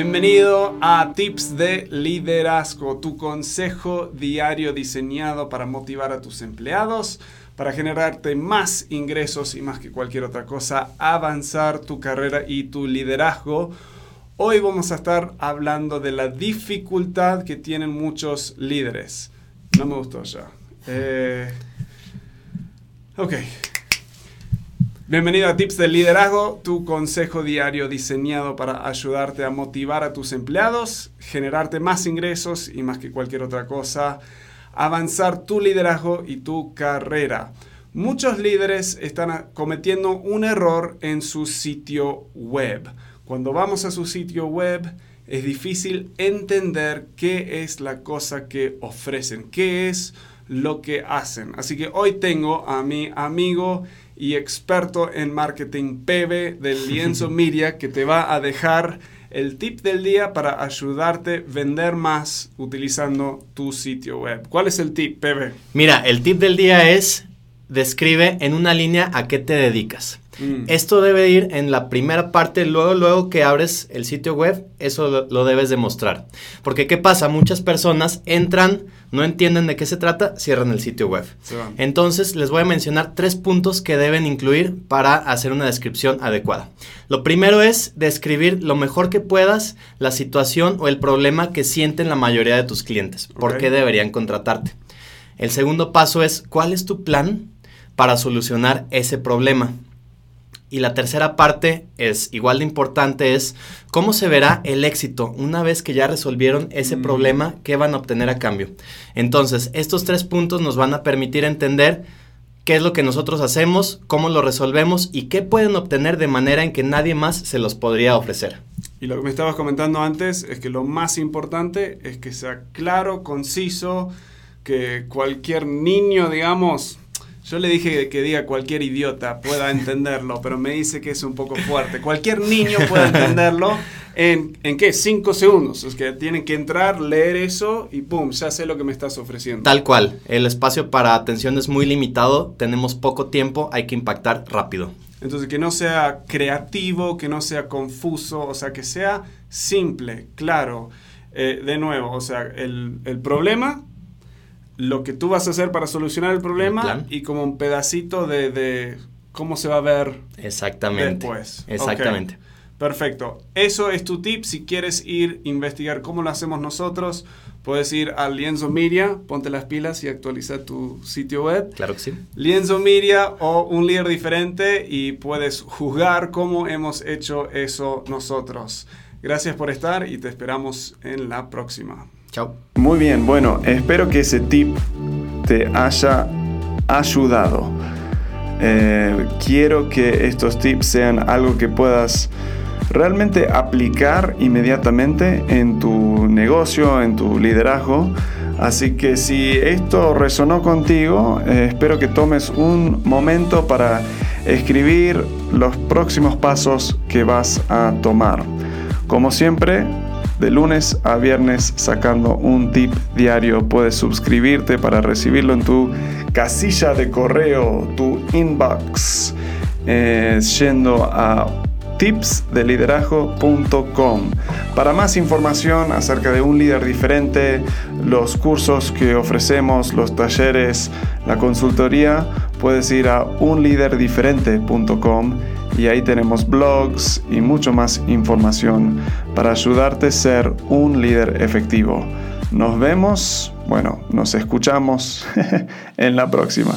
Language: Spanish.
Bienvenido a Tips de Liderazgo, tu consejo diario diseñado para motivar a tus empleados, para generarte más ingresos y más que cualquier otra cosa, avanzar tu carrera y tu liderazgo. Hoy vamos a estar hablando de la dificultad que tienen muchos líderes. No me gustó ya. Eh, ok. Bienvenido a Tips de Liderazgo, tu consejo diario diseñado para ayudarte a motivar a tus empleados, generarte más ingresos y más que cualquier otra cosa, avanzar tu liderazgo y tu carrera. Muchos líderes están cometiendo un error en su sitio web. Cuando vamos a su sitio web es difícil entender qué es la cosa que ofrecen, qué es lo que hacen. Así que hoy tengo a mi amigo y experto en marketing PB del Lienzo Media que te va a dejar el tip del día para ayudarte a vender más utilizando tu sitio web. ¿Cuál es el tip, PB? Mira, el tip del día es describe en una línea a qué te dedicas. Mm. Esto debe ir en la primera parte, luego, luego que abres el sitio web, eso lo, lo, debes demostrar. Porque ¿qué pasa? Muchas personas entran, no entienden de qué se trata, cierran el sitio web. Entonces les voy a mencionar tres puntos que deben incluir para hacer una descripción adecuada. Lo primero es describir lo mejor que puedas la situación o el problema que sienten la mayoría de tus clientes. ¿Por qué deberían contratarte? El segundo paso es cuál es tu plan para solucionar ese problema. Y la tercera parte es igual de importante, es cómo se verá el éxito una vez que ya resolvieron ese mm. problema, qué van a obtener a cambio. Entonces, estos tres puntos nos van a permitir entender qué es lo que nosotros hacemos, cómo lo resolvemos y qué pueden obtener de manera en que nadie más se los podría ofrecer. Y lo que me estabas comentando antes es que lo más importante es que sea claro, conciso, que cualquier niño, digamos, yo le dije que diga cualquier idiota pueda entenderlo, pero me dice que es un poco fuerte. Cualquier niño puede entenderlo en, ¿en qué? Cinco segundos. Es que tienen que entrar, leer eso y ¡pum! Ya sé lo que me estás ofreciendo. Tal cual. El espacio para atención es muy limitado, tenemos poco tiempo, hay que impactar rápido. Entonces, que no sea creativo, que no sea confuso, o sea, que sea simple, claro. Eh, de nuevo, o sea, el, el problema lo que tú vas a hacer para solucionar el problema y como un pedacito de, cómo se va a ver Exactamente. después. Exactamente. Perfecto. Eso es tu tip. Si quieres ir a investigar cómo lo hacemos nosotros, puedes ir a Lienzo Media, ponte las pilas y actualiza tu sitio web. Claro que sí. Lienzo Media o un líder diferente y puedes juzgar cómo hemos hecho eso nosotros. Gracias por estar y te esperamos en la próxima. Chao. Muy bien, bueno, espero que ese tip te haya ayudado. Eh, quiero que estos tips sean algo que puedas realmente aplicar inmediatamente en tu negocio, en tu liderazgo. Así que si esto resonó contigo, eh, espero que tomes un momento para escribir los próximos pasos que vas a tomar. Como siempre, de lunes a viernes sacando un tip diario. Puedes suscribirte para recibirlo en tu casilla de correo, tu inbox, eh, yendo a tipsdeliderazgo.com. Para más información acerca de un líder diferente, los cursos que ofrecemos, los talleres, la consultoría, puedes ir a unliderdiferente.com y ahí tenemos blogs y mucho más información para ayudarte a ser un líder efectivo. Nos vemos, bueno, nos escuchamos en la próxima.